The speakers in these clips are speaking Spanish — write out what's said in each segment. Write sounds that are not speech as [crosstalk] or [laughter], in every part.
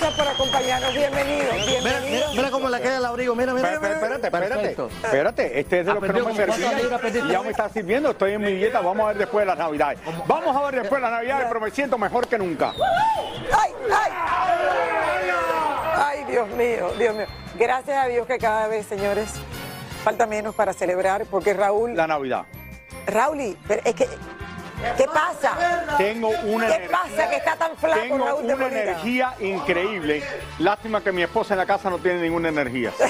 Gracias por acompañarnos, bienvenidos, Mira, mira, bienvenidos. mira cómo le queda el abrigo. Mira, mira, Espérate, mira. espérate, espérate, Perfecto. espérate, este es de lo que no me servía ya me está sirviendo, estoy en mi dieta, vamos a ver después de las navidades. Vamos a ver después de las navidades, pero me siento mejor que nunca. ¡Ay, ay! Ay, Dios mío, Dios mío. Gracias a Dios que cada vez, señores, falta menos para celebrar, porque Raúl, La Navidad. Raúl, pero es que, ¿qué pasa? Tengo una ¿Qué energía- pasa que está tan flaco Tengo Raúl de una Molina? energía increíble. Lástima que mi esposa en la casa no tiene ninguna energía. [laughs]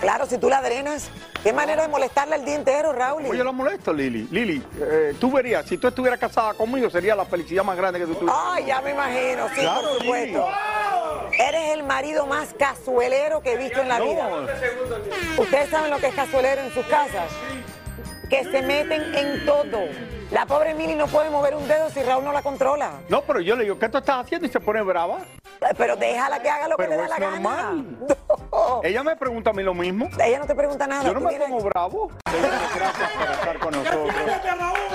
Claro, si tú la drenas, qué manera de molestarla el día entero, Raúl. Oye, lo molesto, Lili. Lili, eh, tú verías, si tú estuvieras casada conmigo, sería la felicidad más grande que tú tuvieras. Ay, ya me imagino, sí, Claro, por supuesto. Eres el marido más cazuelero que he visto en la vida. Ustedes saben lo que es cazuelero en sus casas. Que se meten en todo. La pobre Mili no puede mover un dedo si Raúl no la controla. no, pero yo le digo, ¿qué tú estás haciendo? Y se pone brava. Pero déjala que haga lo que le da la normal. gana. [laughs] No. Ella me pregunta a mí lo mismo. Ella no te pregunta nada. Yo no me vienes- pongo bravo. Señores, Gracias por estar con nosotros.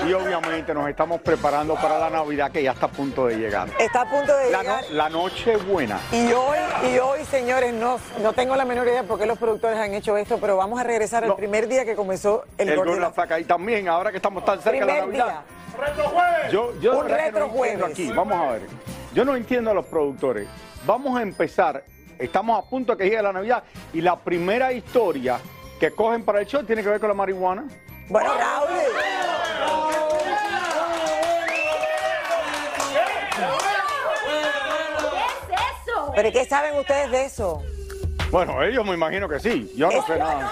Y obviamente nos estamos preparando para la Navidad que ya está a punto de llegar. Está a punto de La, llegar. no- la noche buena. Y hoy, y hoy, señores, no, no tengo la menor idea por qué los productores han hecho esto, pero vamos a regresar al No. primer día que comenzó el, El y y la flaca. Y también, ahora que estamos tan cerca de la Primer Navidad. día. Yo, yo de Un retro no jueves. aquí. Vamos a ver. Yo no entiendo a los productores. Vamos a empezar. Estamos a punto de que llegue la Navidad. Y la primera historia que cogen para el show tiene que ver con la marihuana. Bueno, Raúl. ¿Qué es eso? ¿Pero qué saben ustedes de eso? Bueno, ellos me imagino que sí. Yo no sé nada.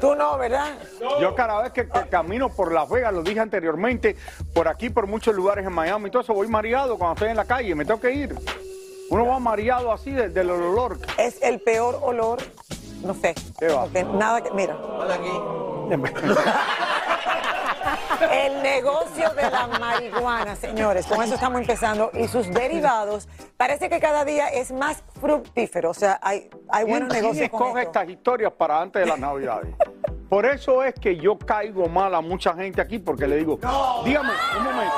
Tú no, ¿verdad? Yo cada vez que, que camino por Las Vegas, lo dije anteriormente, por aquí, por muchos lugares en Miami y todo eso, voy mareado cuando estoy en la calle, me tengo que ir. Uno va mareado así de- del olor. Es el peor olor, no sé. ¿Qué va? nada que, mira. [laughs] El negocio de la marihuana, señores, con eso estamos empezando. Y sus derivados, parece que cada día es más fructífero. O sea, hay, hay buenos ¿Quién negocios con escoge estas historias para antes de las navidades? [laughs] Por eso es que yo caigo mal a mucha gente aquí porque le digo, dígame, un momento,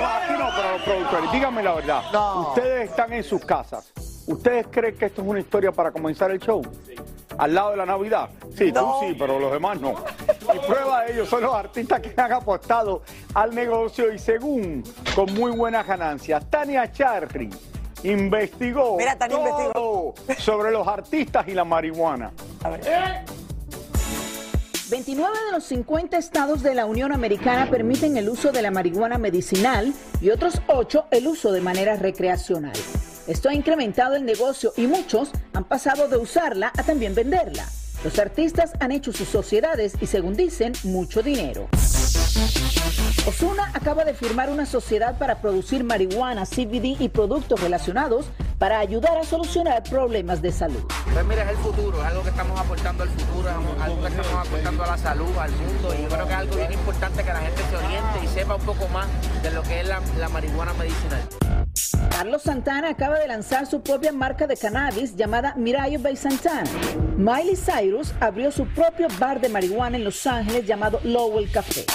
no, no. No, aquí no, pero los productores, díganme la verdad. Ustedes están en sus casas. ¿Ustedes creen que esto es una historia para comenzar el show? Al lado de la Navidad. Sí, No. tú sí, pero los demás no. Y prueba de ello son los artistas que han apostado al negocio y según con muy buenas ganancias. Tania Charry investigó Mira, Tania todo sobre los artistas y la marihuana. A ver. 29 de los 50 estados de la Unión Americana permiten el uso de la marihuana medicinal y otros 8 el uso de manera recreacional. Esto ha incrementado el negocio y muchos han pasado de usarla a también venderla. Los artistas han hecho sus sociedades y según dicen, mucho dinero. Osuna acaba de firmar una sociedad para producir marihuana, CBD y productos relacionados para ayudar a solucionar problemas de salud. Pues mira, es el futuro, es algo que estamos aportando al futuro, es algo que estamos aportando a la salud, al mundo, y yo creo que es algo bien importante que la gente se oriente y sepa un poco más de lo que es la, la marihuana medicinal. Carlos Santana acaba de lanzar su propia marca de cannabis llamada Mirayo by Santana. Miley Cyrus abrió su propio bar de marihuana en Los Ángeles llamado Lowell Café.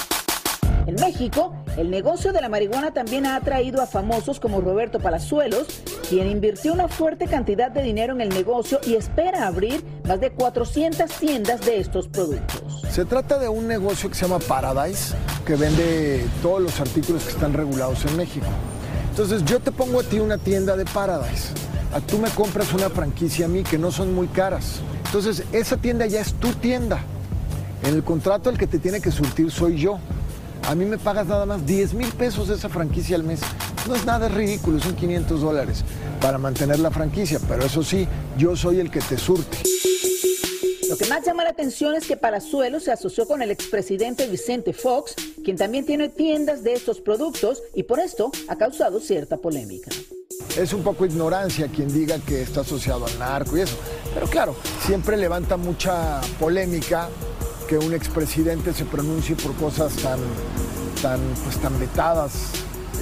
En México, el negocio de la marihuana también ha atraído a famosos como Roberto Palazuelos, quien invirtió una fuerte cantidad de dinero en el negocio y espera abrir más de 400 tiendas de estos productos. Se trata de un negocio que se llama Paradise, que vende todos los artículos que están regulados en México. Entonces yo te pongo a ti una tienda de Paradise. A tú me compras una franquicia a mí que no son muy caras. Entonces esa tienda ya es tu tienda. En el contrato el que te tiene que surtir soy yo. A mí me pagas nada más 10 mil pesos de esa franquicia al mes. No es nada ridículo, son 500 dólares para mantener la franquicia, pero eso sí, yo soy el que te surte. Lo que más llama la atención es que Palazuelo se asoció con el expresidente Vicente Fox, quien también tiene tiendas de estos productos y por esto ha causado cierta polémica. Es un poco ignorancia quien diga que está asociado al narco y eso. Pero claro, siempre levanta mucha polémica que un expresidente se pronuncie por cosas tan, tan, pues, tan vetadas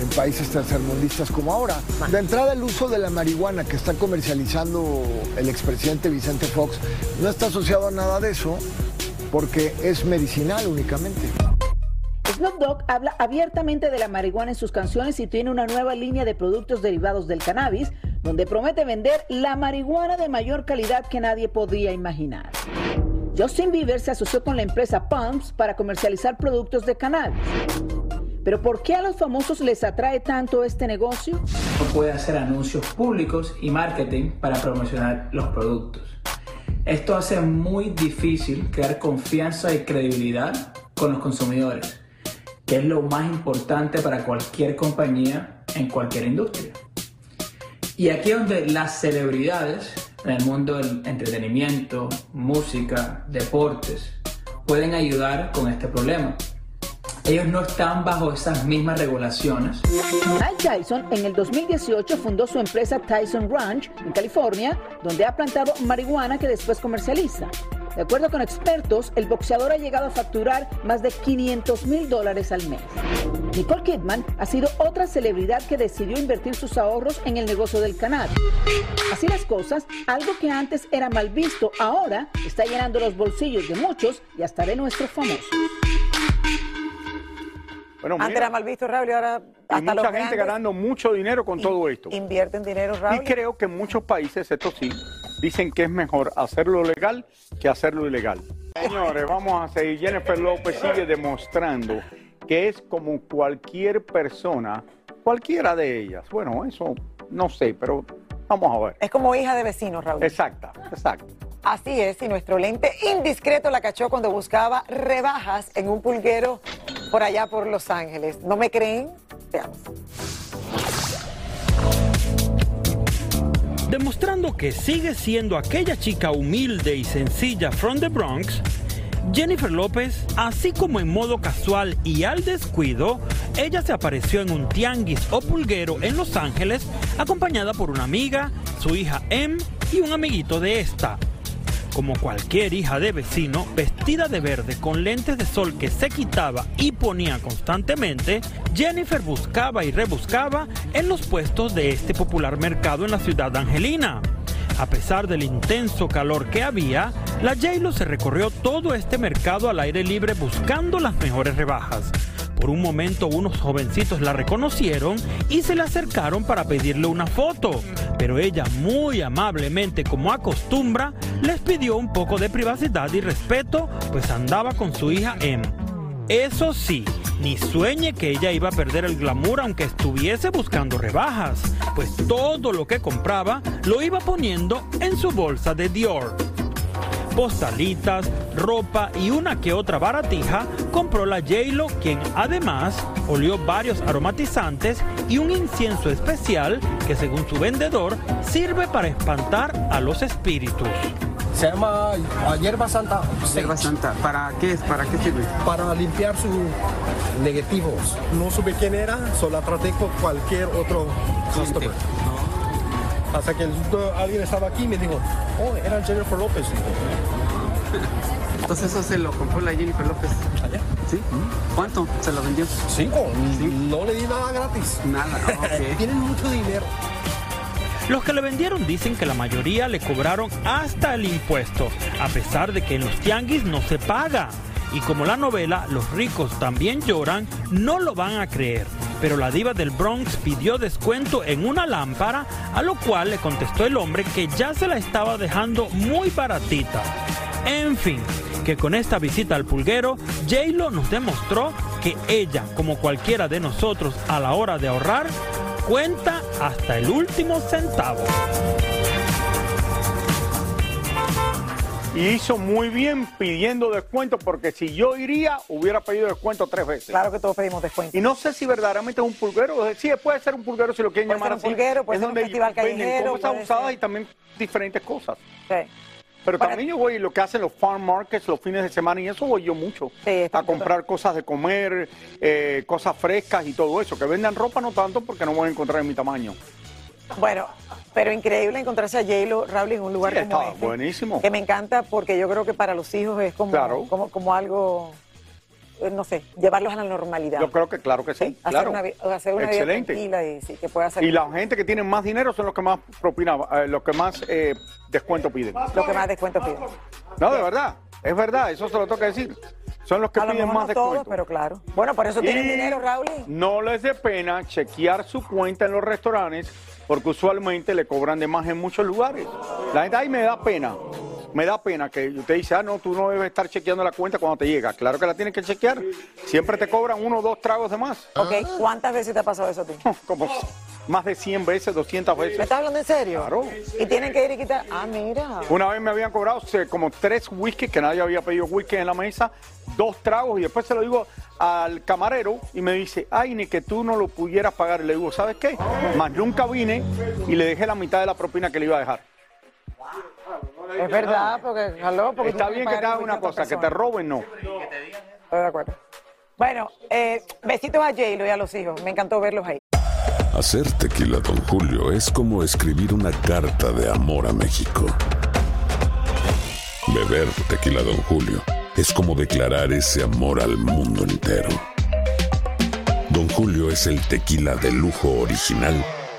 en países tercermundistas como ahora. De entrada, el uso de la marihuana que está comercializando el expresidente Vicente Fox no está asociado a nada de eso porque es medicinal únicamente. Snoop Dogg habla abiertamente de la marihuana en sus canciones y tiene una nueva línea de productos derivados del cannabis, donde promete vender la marihuana de mayor calidad que nadie podría imaginar. Justin Bieber se asoció con la empresa Pumps para comercializar productos de cannabis. Pero ¿por qué a los famosos les atrae tanto este negocio? Puede hacer anuncios públicos y marketing para promocionar los productos. Esto hace muy difícil crear confianza y credibilidad con los consumidores, que es lo más importante para cualquier compañía en cualquier industria. Y aquí es donde las celebridades en el mundo del entretenimiento, música, deportes, pueden ayudar con este problema. Ellos no están bajo esas mismas regulaciones. Mike Tyson en el 2018 fundó su empresa Tyson Ranch en California, donde ha plantado marihuana que después comercializa. De acuerdo con expertos, el boxeador ha llegado a facturar más de 500 mil dólares al mes. Nicole Kidman ha sido otra celebridad que decidió invertir sus ahorros en el negocio del cannabis. Así las cosas, algo que antes era mal visto, ahora está llenando los bolsillos de muchos y hasta de nuestros famosos. Bueno, Antes mira, era mal visto, Raúl, y ahora hay hasta los mucha gente grandes ganando mucho dinero con todo esto. invierten dinero, Raúl. Y creo que en muchos países, esto sí, dicen que es mejor hacerlo legal que hacerlo ilegal. Señores, vamos a seguir. Jennifer López sigue demostrando que es como cualquier persona, cualquiera de ellas. Bueno, eso no sé, pero vamos a ver. Es como hija de vecinos, Raúl. Exacta, exacto. Así es, y nuestro lente indiscreto la cachó cuando buscaba rebajas en un pulguero por allá por Los Ángeles. ¿No me creen? Veamos. Demostrando que sigue siendo aquella chica humilde y sencilla from the Bronx, Jennifer López, así como en modo casual y al descuido, ella se apareció en un tianguis o pulguero en Los Ángeles, acompañada por una amiga, su hija Em y un amiguito de esta. Como cualquier hija de vecino, vestida de verde con lentes de sol que se quitaba y ponía constantemente, Jennifer buscaba y rebuscaba en los puestos de este popular mercado en la ciudad de Angelina. A pesar del intenso calor que había, la J-Lo se recorrió todo este mercado al aire libre buscando las mejores rebajas. Por un momento unos jovencitos la reconocieron y se le acercaron para pedirle una foto, pero ella muy amablemente como acostumbra les pidió un poco de privacidad y respeto, pues andaba con su hija Em. Eso sí, ni sueñe que ella iba a perder el glamour aunque estuviese buscando rebajas, pues todo lo que compraba lo iba poniendo en su bolsa de Dior. Postalitas, ropa y una que otra baratija, compró la J-Lo, quien además olió varios aromatizantes y un incienso especial que según su vendedor sirve para espantar a los espíritus. Se llama hierba santa. Hierba santa, ¿para qué, ¿para qué sirve? Para limpiar sus negativos. No supe quién era, solo la traté con cualquier otro customer. Hasta que el- alguien estaba aquí y me dijo, oh, era Jennifer López. Entonces eso se lo compró la Jennifer López. ¿Allá? ¿Sí? ¿Cuánto se lo vendió? Cinco. No le di nada gratis. Nada. [laughs] Tienen mucho dinero. Los que le vendieron dicen que la mayoría le cobraron hasta el impuesto, a pesar de que en los tianguis no se paga. Y como la novela Los ricos también lloran, no lo van a creer. Pero la diva del Bronx pidió descuento en una lámpara, a lo cual le contestó el hombre que ya se la estaba dejando muy baratita. En fin, que con esta visita al pulguero, J-Lo nos demostró que ella, como cualquiera de nosotros a la hora de ahorrar, cuenta hasta el último centavo. Y hizo muy bien pidiendo descuento porque si yo iría, hubiera pedido descuento tres veces. Claro que todos pedimos descuento. Y no sé si verdaderamente es un pulguero. Sí, puede ser un pulguero si lo quieren Puede llamar ser un así. pulguero, puede es ser un donde festival venden callejero, cosas usadas ser. y también diferentes cosas. Sí. Pero también yo voy, lo que hacen los farm markets los fines de semana y eso voy yo mucho. a comprar cosas de comer, eh, cosas frescas y todo eso. Que vendan ropa no tanto porque no voy a encontrar en mi tamaño. Bueno, pero increíble encontrarse a J-Lo, en un lugar Sí, como está este. buenísimo. Que me encanta porque yo creo que para los hijos es como, Claro. como, como algo, eh, no sé, llevarlos a la normalidad. Yo creo que claro que sí. hacer claro. una, hacer una vida Excelente. tranquila y sí, que pueda hacer Y la gente que tiene más dinero son los que más propina, eh, los que más eh, descuento piden. lo que más descuento piden. No, de verdad, es verdad, eso se lo toca decir. Son los que A lo piden mejor más no todos, descuento. pero claro. Bueno, por eso tienen dinero, Raúl. No les dé pena chequear su cuenta en los restaurantes porque usualmente le cobran de más en muchos lugares. La gente ahí me da pena. Me da pena que usted dice, ah, no, tú no debes estar chequeando la cuenta cuando te llega. Claro que la tienes que chequear. Siempre te cobran uno o dos tragos de más. Ok, ¿cuántas veces te ha pasado eso a ti? [laughs] Como más de 100 veces, 200 veces. ¿Me estás hablando en serio? Claro. Y tienen que ir y quitar. Ah, mira. Una vez me habían cobrado como tres whisky, que nadie había pedido whisky en la mesa, dos tragos, y después se lo digo al camarero y me dice, ay, ni que tú no lo pudieras pagar. Y le digo, ¿sabes qué? Más nunca vine y le dejé la mitad de la propina que le iba a dejar. Es verdad, porque, aló, porque Está bien que te una cosa, que te roben, no. Estoy de acuerdo. Bueno, eh, besitos a J-Lo y a los hijos. Me encantó verlos ahí. Hacer tequila, Don Julio, es como escribir una carta de amor a México. Beber tequila, Don Julio, es como declarar ese amor al mundo entero. Don Julio es el tequila de lujo original,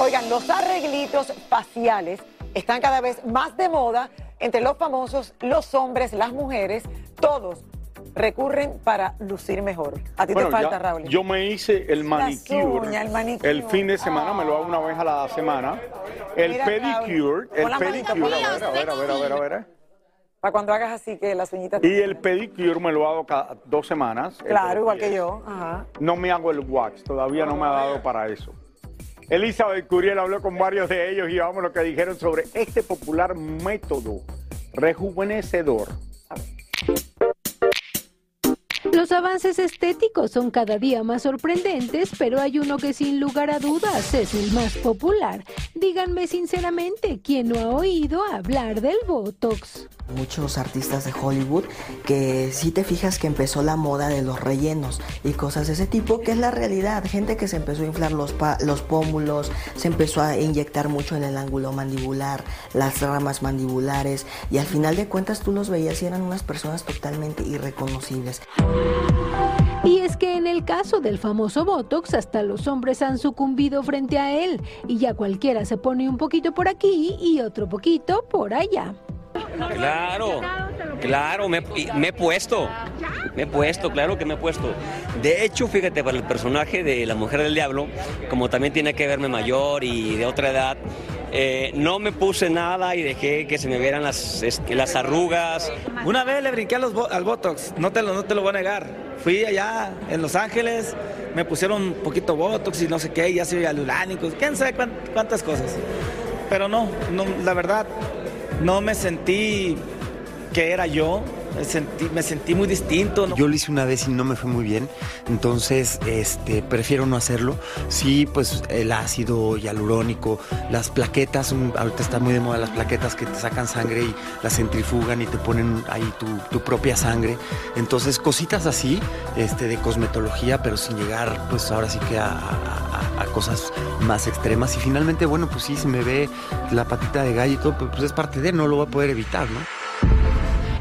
Oigan, los arreglitos faciales están cada vez más de moda entre los famosos, los hombres, las mujeres, todos recurren para lucir mejor. A ti Bueno, te falta, ya Raúl. Yo me hice el manicure. uñas, el manicure. El fin de semana, me lo hago una vez a la semana. El Mira, pedicure, el pedicure, a ver, a ver, a ver, a ver, a ver. Para cuando hagas así que las uñitas... Y el pedicure me lo hago cada dos semanas. Claro, igual que yo. Ajá. No me hago el wax, todavía no me ha dado para eso. Elizabeth Curiel habló con varios de ellos y vamos a lo que dijeron sobre este popular método rejuvenecedor. Los avances estéticos son cada día más sorprendentes, pero hay uno que sin lugar a dudas es el más popular. Díganme sinceramente, ¿quién no ha oído hablar del Botox? Muchos artistas de Hollywood que si te fijas que empezó la moda de los rellenos y cosas de ese tipo, que es la realidad. Gente que se empezó a inflar los, los pómulos, se empezó a inyectar mucho en el ángulo mandibular, las ramas mandibulares y al final de cuentas tú los veías y eran unas personas totalmente irreconocibles. Y es que en el caso del famoso Botox, hasta los hombres han sucumbido frente a él y ya cualquiera se pone un poquito por aquí y otro poquito por allá. Claro, claro, me, he puesto, me he puesto, claro que me he puesto. De hecho, fíjate, para el personaje de la mujer del diablo, como también tiene que verme mayor y de otra edad, eh, no me puse nada y dejé que se me vieran las, las arrugas. Una vez le brinqué al Botox, no te, lo, no te lo voy a negar. Fui allá en Los Ángeles, me pusieron un poquito Botox y no sé qué, ya soy alulánico, quién sabe cuántas cosas. Pero no, no, la verdad, no me sentí que era yo, me sentí, me sentí muy distinto. Yo lo hice una vez y no me fue muy bien, entonces este, prefiero no hacerlo. Sí, pues el ácido hialurónico, las plaquetas, ahorita están muy de moda las plaquetas que te sacan sangre y las centrifugan y te ponen ahí tu, propia sangre. Entonces cositas así, este, de cosmetología, pero sin llegar pues ahora sí que a, cosas más extremas. Y finalmente, bueno, pues sí, se me ve la patita de gallo y todo, pues es parte de, no lo voy a poder evitar, ¿no?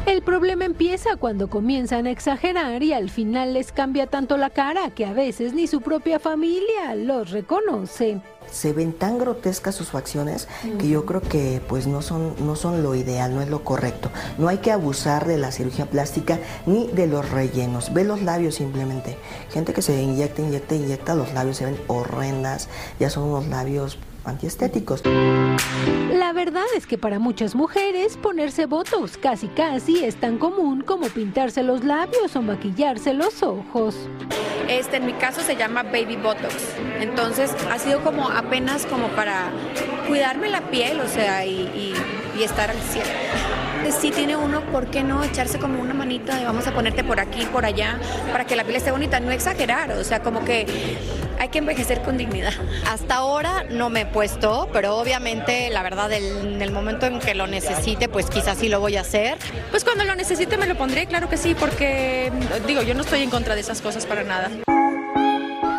El problema empieza cuando comienzan a exagerar y al final les cambia tanto la cara que a veces ni su propia familia los reconoce. Se ven tan grotescas sus facciones que yo creo que pues no son, no son lo ideal, no es lo correcto. No hay que abusar de la cirugía plástica ni de los rellenos. Ve los labios simplemente. Gente que se inyecta, inyecta, inyecta, los labios se ven horrendas. Ya son unos labios antiestéticos. La verdad es que para muchas mujeres ponerse botox casi casi es tan común como pintarse los labios o maquillarse los ojos. Este en mi caso se llama baby botox. Entonces ha sido como apenas como para cuidarme la piel, o sea, y, y estar al cielo si tiene uno, ¿por qué no echarse como una manita de vamos a ponerte por aquí, por allá, para que la piel esté bonita? No exagerar, o sea, como que hay que envejecer con dignidad. Hasta ahora no me he puesto, pero obviamente la verdad en el momento en que lo necesite, pues quizás sí lo voy a hacer. Pues cuando lo necesite me lo pondré, claro que sí, porque digo, yo no estoy en contra de esas cosas para nada.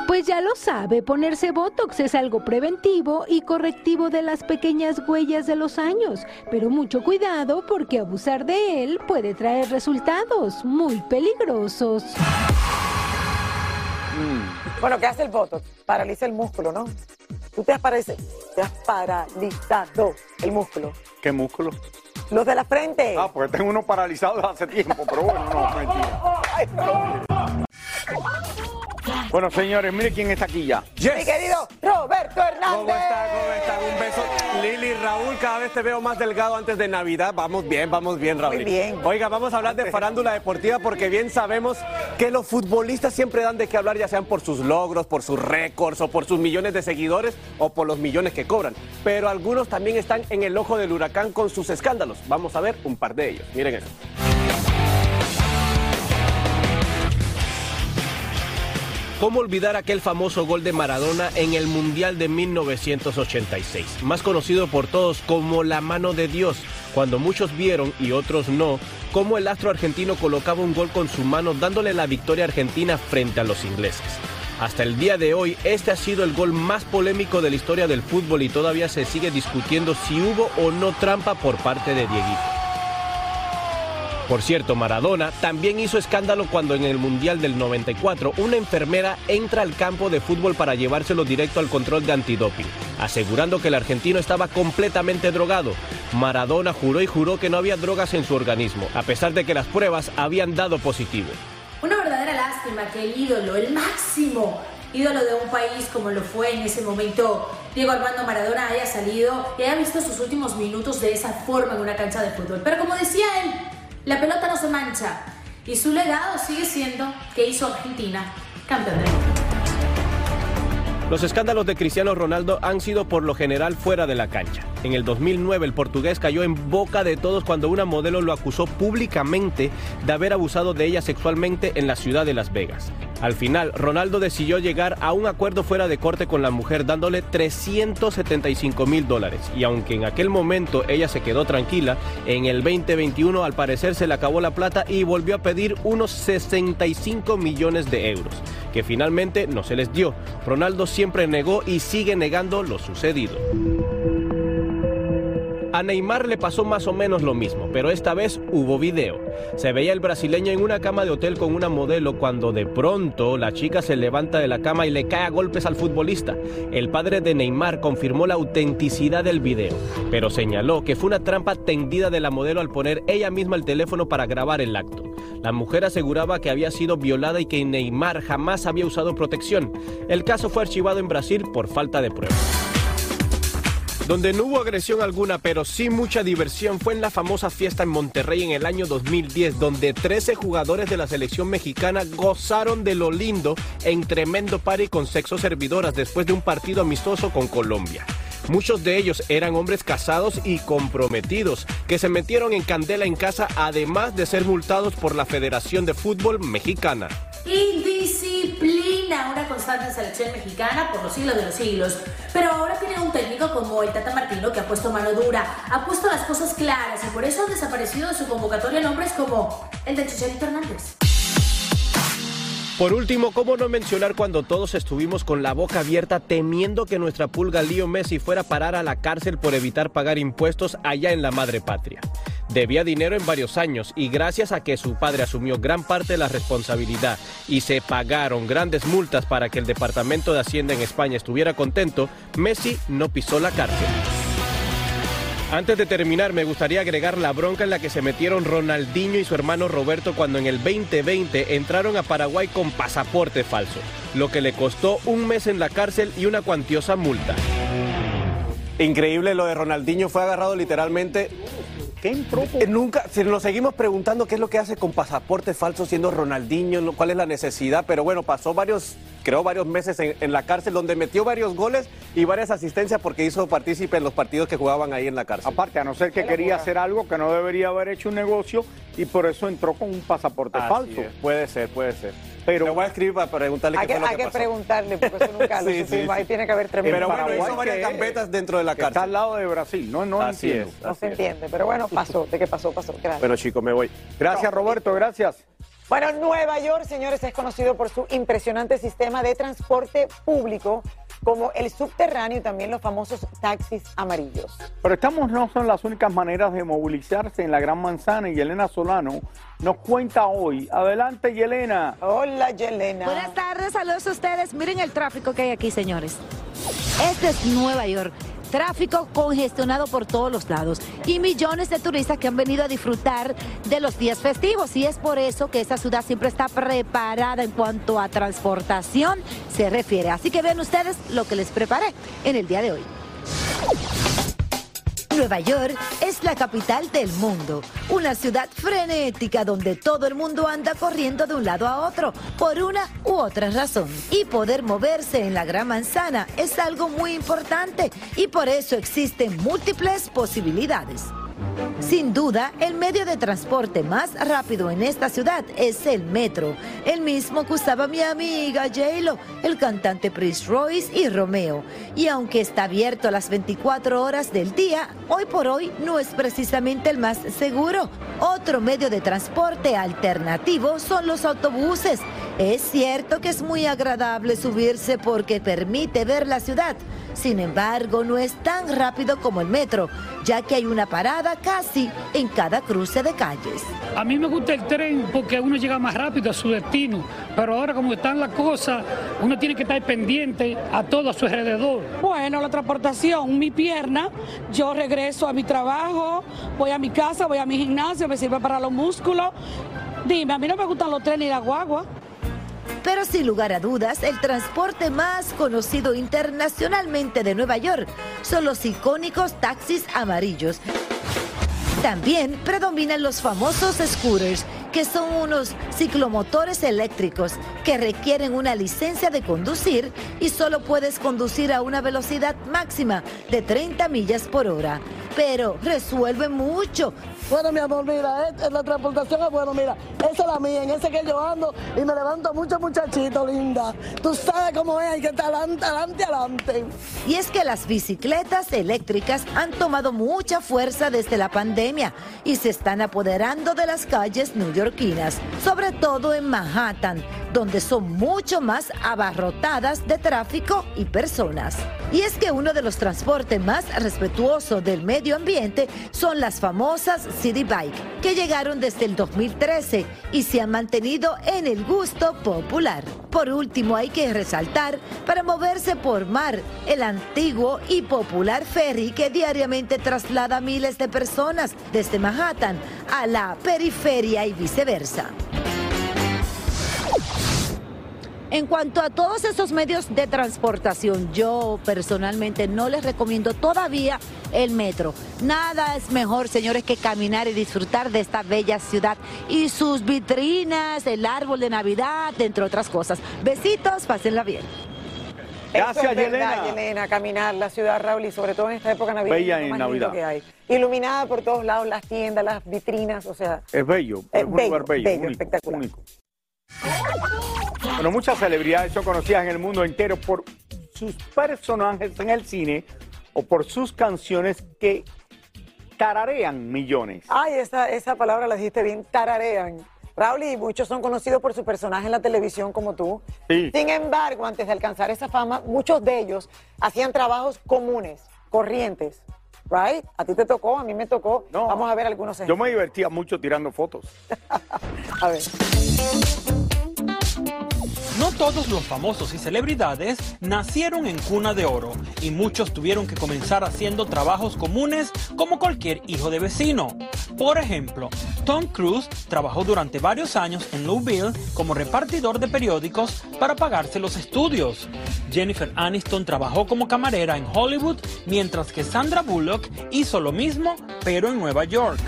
Pues ya lo sabe, ponerse Botox es algo preventivo y correctivo de las pequeñas huellas de los años, pero mucho cuidado porque abusar de él puede traer resultados muy peligrosos. Bueno, ¿qué hace el Botox? Paraliza el músculo, ¿no? Tú te has, te has paralizado el músculo. ¿Qué músculo? Los de la frente. Ah, porque tengo uno paralizado hace tiempo, pero bueno, no, mentira. Bueno, señores, mire quién está aquí ya. Mi querido Roberto Hernández. ¿Cómo está? ¿Cómo está? Un beso. Lili, Raúl, cada vez te veo más delgado antes de Navidad. Vamos bien, vamos bien, Raúl. Muy bien. Oiga, vamos a hablar de farándula deportiva porque bien sabemos que los futbolistas siempre dan de qué hablar, ya sean por sus logros, por sus récords o por sus millones de seguidores o por los millones que cobran. Pero algunos también están en el ojo del huracán con sus escándalos. Vamos a ver un par de ellos. Miren eso. ¿Cómo olvidar aquel famoso gol de Maradona en el Mundial de 1986? Más conocido por todos como la mano de Dios, cuando muchos vieron y otros no, cómo el astro argentino colocaba un gol con su mano dándole la victoria argentina frente a los ingleses. Hasta el día de hoy, este ha sido el gol más polémico de la historia del fútbol y todavía se sigue discutiendo si hubo o no trampa por parte de Dieguito. Por cierto, Maradona también hizo escándalo cuando en el Mundial del 94 una enfermera entra al campo de fútbol para llevárselo directo al control de antidoping, asegurando que el argentino estaba completamente drogado. Maradona juró y juró que no había drogas en su organismo, a pesar de que las pruebas habían dado positivo. Una verdadera lástima que el ídolo, el máximo ídolo de un país como lo fue en ese momento Diego Armando Maradona haya salido y haya visto sus últimos minutos de esa forma en una cancha de fútbol. Pero como decía él, la pelota no se mancha y su legado sigue siendo que hizo Argentina campeón del mundo. Los escándalos de Cristiano Ronaldo han sido por lo general fuera de la cancha. En el 2009 el portugués cayó en boca de todos cuando una modelo lo acusó públicamente de haber abusado de ella sexualmente en la ciudad de Las Vegas. Al final, Ronaldo decidió llegar a un acuerdo fuera de corte con la mujer dándole 375 mil dólares. Y aunque en aquel momento ella se quedó tranquila, en el 2021 al parecer se le acabó la plata y volvió a pedir unos 65 millones de euros, que finalmente no se les dio. Ronaldo siempre negó y sigue negando lo sucedido. A Neymar le pasó más o menos lo mismo, pero esta vez hubo video. Se veía el brasileño en una cama de hotel con una modelo cuando de pronto la chica se levanta de la cama y le cae a golpes al futbolista. El padre de Neymar confirmó la autenticidad del video, pero señaló que fue una trampa tendida de la modelo al poner ella misma el teléfono para grabar el acto. La mujer aseguraba que había sido violada y que Neymar jamás había usado protección. El caso fue archivado en Brasil por falta de pruebas. Donde no hubo agresión alguna, pero sí mucha diversión, fue en la famosa fiesta en Monterrey en el año 2010, donde 13 jugadores de la selección mexicana gozaron de lo lindo en tremendo party con sexo servidoras después de un partido amistoso con Colombia. Muchos de ellos eran hombres casados y comprometidos que se metieron en candela en casa además de ser multados por la Federación de Fútbol Mexicana. Constante en selección mexicana por los siglos de los siglos. Pero ahora tiene un técnico como el Tata Martino que ha puesto mano dura, ha puesto las cosas claras y por eso han desaparecido de su convocatoria nombres como el de Chicharito Hernández. Por último, ¿cómo no mencionar cuando todos estuvimos con la boca abierta temiendo que nuestra pulga Leo Messi fuera a parar a la cárcel por evitar pagar impuestos allá en la madre patria? Debía dinero en varios años y gracias a que su padre asumió gran parte de la responsabilidad y se pagaron grandes multas para que el Departamento de Hacienda en España estuviera contento, Messi no pisó la cárcel. Antes de terminar, me gustaría agregar la bronca en la que se metieron Ronaldinho y su hermano Roberto cuando en el 2020 entraron a Paraguay con pasaporte falso, lo que le costó un mes en la cárcel y una cuantiosa multa. Increíble lo de Ronaldinho, fue agarrado literalmente ¿Qué Eh, Nunca, si nos seguimos preguntando qué es lo que hace con pasaporte falso siendo Ronaldinho, cuál es la necesidad, pero bueno, pasó varios, creo varios meses en, en la cárcel donde metió varios goles y varias asistencias porque hizo partícipe en los partidos que jugaban ahí en la cárcel. Aparte, a no ser que quería hacer algo que no debería haber hecho un negocio y por eso entró con un pasaporte Así falso. es, puede ser, puede ser. Pero Le voy a escribir para preguntarle Hay qué que, fue lo hay que preguntarle, porque eso nunca [laughs] lo Sí. Ahí tiene que haber tremendo Pero bueno, hizo varias gambetas dentro de la que está cárcel. al lado de Brasil. No, no Así entiendo. es, No se es. entiende, pero bueno, [laughs] pasó. ¿De qué pasó? Pasó. Gracias. Bueno, chicos, me voy. Gracias, Roberto, gracias. Bueno, Nueva York, señores, es conocido por su impresionante sistema de transporte público, como el subterráneo y también los famosos taxis amarillos. Pero estamos no son las únicas maneras de movilizarse en la Gran Manzana y Yelena Solano nos cuenta hoy. Adelante, Yelena. Hola, Yelena. Buenas tardes, saludos a ustedes. Miren el tráfico que hay aquí, señores. Este es Nueva York. Tráfico congestionado por todos los lados y millones de turistas que han venido a disfrutar de los días festivos y es por eso que esta ciudad siempre está preparada en cuanto a transportación se refiere. Así que vean ustedes lo que les preparé en el día de hoy. Nueva York es la capital del mundo, una ciudad frenética donde todo el mundo anda corriendo de un lado a otro por una u otra razón. Y poder moverse en la Gran Manzana es algo muy importante y por eso existen múltiples posibilidades. Sin duda, el medio de transporte más rápido en esta ciudad es el metro, el mismo que usaba mi amiga J-Lo, el cantante Prince Royce y Romeo. Y aunque está abierto las 24 horas del día, hoy por hoy no es precisamente el más seguro. Otro medio de transporte alternativo son los autobuses. Es cierto que es muy agradable subirse porque permite ver la ciudad. Sin embargo, no es tan rápido como el metro, ya que hay una parada casi en cada cruce de calles. A mí me gusta el tren porque uno llega más rápido a su destino, pero ahora como están las cosas, uno tiene que estar pendiente a todo a su alrededor. Bueno, la transportación, mi pierna, yo regreso a mi trabajo, voy a mi casa, voy a mi gimnasio, me sirve para los músculos. Dime, a mí no me gustan los trenes y la guagua. Pero sin lugar a dudas, el transporte más conocido internacionalmente de Nueva York son los icónicos taxis amarillos. También predominan los famosos scooters que son unos ciclomotores eléctricos que requieren una licencia de conducir y solo puedes conducir a una velocidad máxima de 30 millas por hora. Pero resuelve mucho. Bueno, mi amor, mira, eh, la transportación es bueno, mira, esa es la mía, en ese que yo ando y me levanto mucho muchachito, linda. Tú sabes cómo es, hay que estar adelante, adelante, adelante. Y es que las bicicletas eléctricas han tomado mucha fuerza desde la pandemia y se están apoderando de las calles neoyorquinas, sobre todo en Manhattan, donde son mucho más abarrotadas de tráfico y personas. Y es que uno de los transportes más respetuosos del medio ambiente son las famosas City Bike, que llegaron desde el 2013 y se han mantenido en el gusto popular. Por último, hay que resaltar, para moverse por mar, el antiguo y popular ferry que diariamente traslada miles de personas desde Manhattan a la periferia y viceversa. En cuanto a todos esos medios de transportación, yo personalmente no les recomiendo todavía el metro. Nada es mejor, señores, que caminar y disfrutar de esta bella ciudad y sus vitrinas, el árbol de Navidad, entre otras cosas. Besitos, pásenla bien. Gracias, Eso es verdad, Yelena. Caminar la ciudad, Raúl, y sobre todo en esta época navideña. Bella en Navidad. que hay. Iluminada por todos lados, las tiendas, las vitrinas, o sea. Es bello, es, un lugar bello, único, espectacular. único. Bueno, muchas celebridades son conocidas en el mundo entero por sus personajes en el cine o por sus canciones que tararean millones. Ay, esa, esa palabra la dijiste bien, tararean. Raúl, y muchos son conocidos por su personaje en la televisión como tú. Sí. Sin embargo, antes de alcanzar esa fama, muchos de ellos hacían trabajos comunes, corrientes. Right? A ti te tocó, a mí me tocó. Vamos a ver algunos Yo ejemplos. me divertía mucho tirando fotos. [laughs] A ver. No todos los famosos y celebridades nacieron en cuna de oro y muchos tuvieron que comenzar haciendo trabajos comunes como cualquier hijo de vecino. Por ejemplo, Tom Cruise trabajó durante varios años en Louisville como repartidor de periódicos para pagarse los estudios. Jennifer Aniston trabajó como camarera en Hollywood, mientras que Sandra Bullock hizo lo mismo, pero en Nueva York.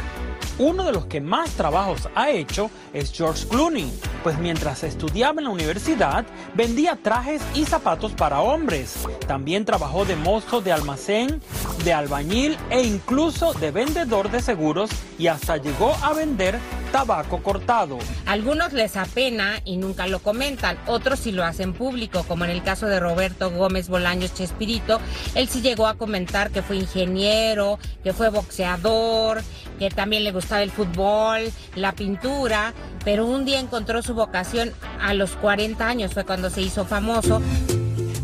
Uno de los que más trabajos ha hecho es George Clooney, pues mientras estudiaba en la universidad vendía trajes y zapatos para hombres. También trabajó de mozo de almacén, de albañil e incluso de vendedor de seguros y hasta llegó a vender tabaco cortado. Algunos les apena y nunca lo comentan, otros sí lo hacen público, como en el caso de Roberto Gómez Bolaños Chespirito. Él sí llegó a comentar que fue ingeniero, que fue boxeador, que también le gustaba el fútbol, la pintura, pero un día encontró su vocación a los 40 años, fue cuando se hizo famoso.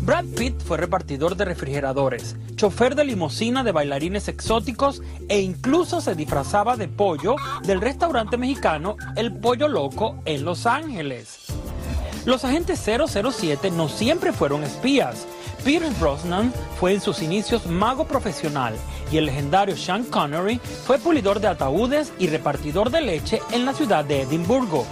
Brad Pitt fue repartidor de refrigeradores, chofer de limusina de bailarines exóticos e incluso se disfrazaba de pollo del restaurante mexicano El Pollo Loco en Los Ángeles. Los agentes 007 no siempre fueron espías. Peter Brosnan fue en sus inicios mago profesional y el legendario Sean Connery fue pulidor de ataúdes y repartidor de leche en la ciudad de Edimburgo.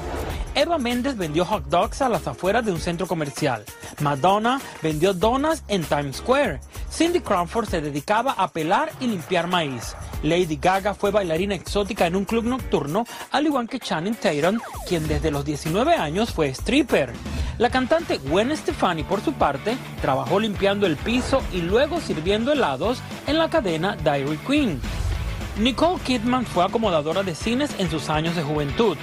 Eva Méndez vendió hot dogs a las afueras de un centro comercial. Madonna vendió donas en Times Square. Cindy Crawford se dedicaba a pelar y limpiar maíz. Lady Gaga fue bailarina exótica en un club nocturno, al igual que Channing Tatum, quien desde los 19 años fue stripper. La cantante Gwen Stefani, por su parte, trabajó limpiando el piso y luego sirviendo helados en la cadena Dairy Queen. Nicole Kidman fue acomodadora de cines en sus años de juventud.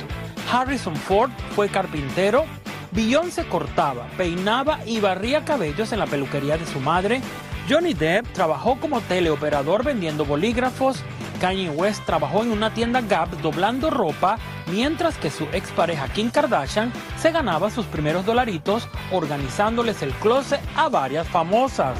Harrison Ford fue carpintero. Beyoncé cortaba, peinaba y barría cabellos en la peluquería de su madre. Johnny Depp trabajó como teleoperador vendiendo bolígrafos. Kanye West trabajó en una tienda Gap doblando ropa, mientras que su expareja Kim Kardashian se ganaba sus primeros dolaritos organizándoles el closet a varias famosas.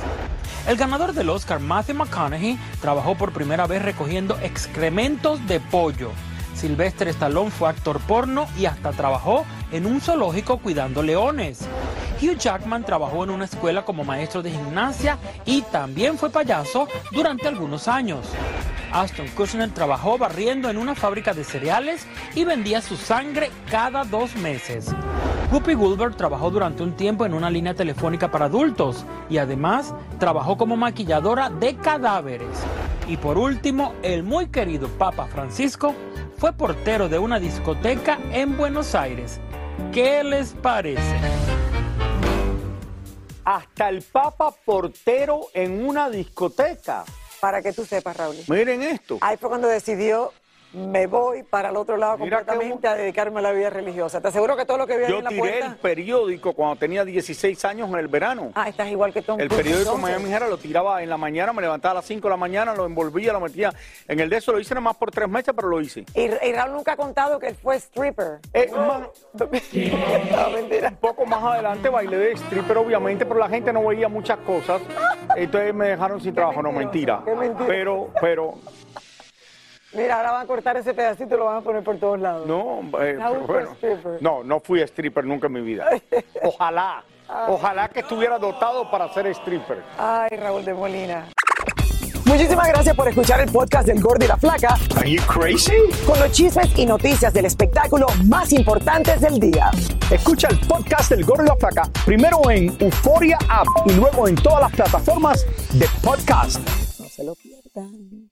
El ganador del Oscar, Matthew McConaughey, trabajó por primera vez recogiendo excrementos de pollo. Sylvester Stallone fue actor porno y hasta trabajó en un zoológico cuidando leones. Hugh Jackman trabajó en una escuela como maestro de gimnasia y también fue payaso durante algunos años. Ashton Kutcher trabajó barriendo en una fábrica de cereales y vendía su sangre cada dos meses. Whoopi Goldberg trabajó durante un tiempo en una línea telefónica para adultos y además trabajó como maquilladora de cadáveres. Y por último, el muy querido Papa Francisco fue portero de una discoteca en Buenos Aires. ¿Qué les parece? Hasta el Papa portero en una discoteca. Para que tú sepas, Raúl. Miren esto. Ahí fue cuando decidió, me voy para el otro lado Mira completamente a dedicarme a la vida religiosa. Te aseguro que todo lo que vi ahí Yo en la tiré puerta... el periódico cuando tenía 16 años en el verano. Ah, estás igual que Tom El periódico entonces. Miami Herald lo tiraba en la mañana, me levantaba a las 5 de la mañana, lo envolvía, lo metía en el de eso. Lo hice nada más por tres meses, pero lo hice. Y, y Raúl nunca ha contado que él fue stripper. Eh, más- [laughs] Un poco más adelante bailé de stripper, obviamente, pero la gente no veía muchas cosas. Entonces me dejaron sin trabajo, no mentira. Pero, pero, Mira, ahora van a cortar ese pedacito y lo van a poner por todos lados. no, eh, bueno, no, no fui stripper nunca en mi vida. [laughs] Ojalá, ojalá que estuviera dotado para ser stripper. Ay, Raúl de Molina. Muchísimas gracias por escuchar el podcast del Gordo y la Flaca. Are you crazy? Con los chismes y noticias del espectáculo más importantes del día. Escucha el podcast del Gordo y la Flaca primero en Euforia App y luego en todas las plataformas de podcast. No se lo pierdan.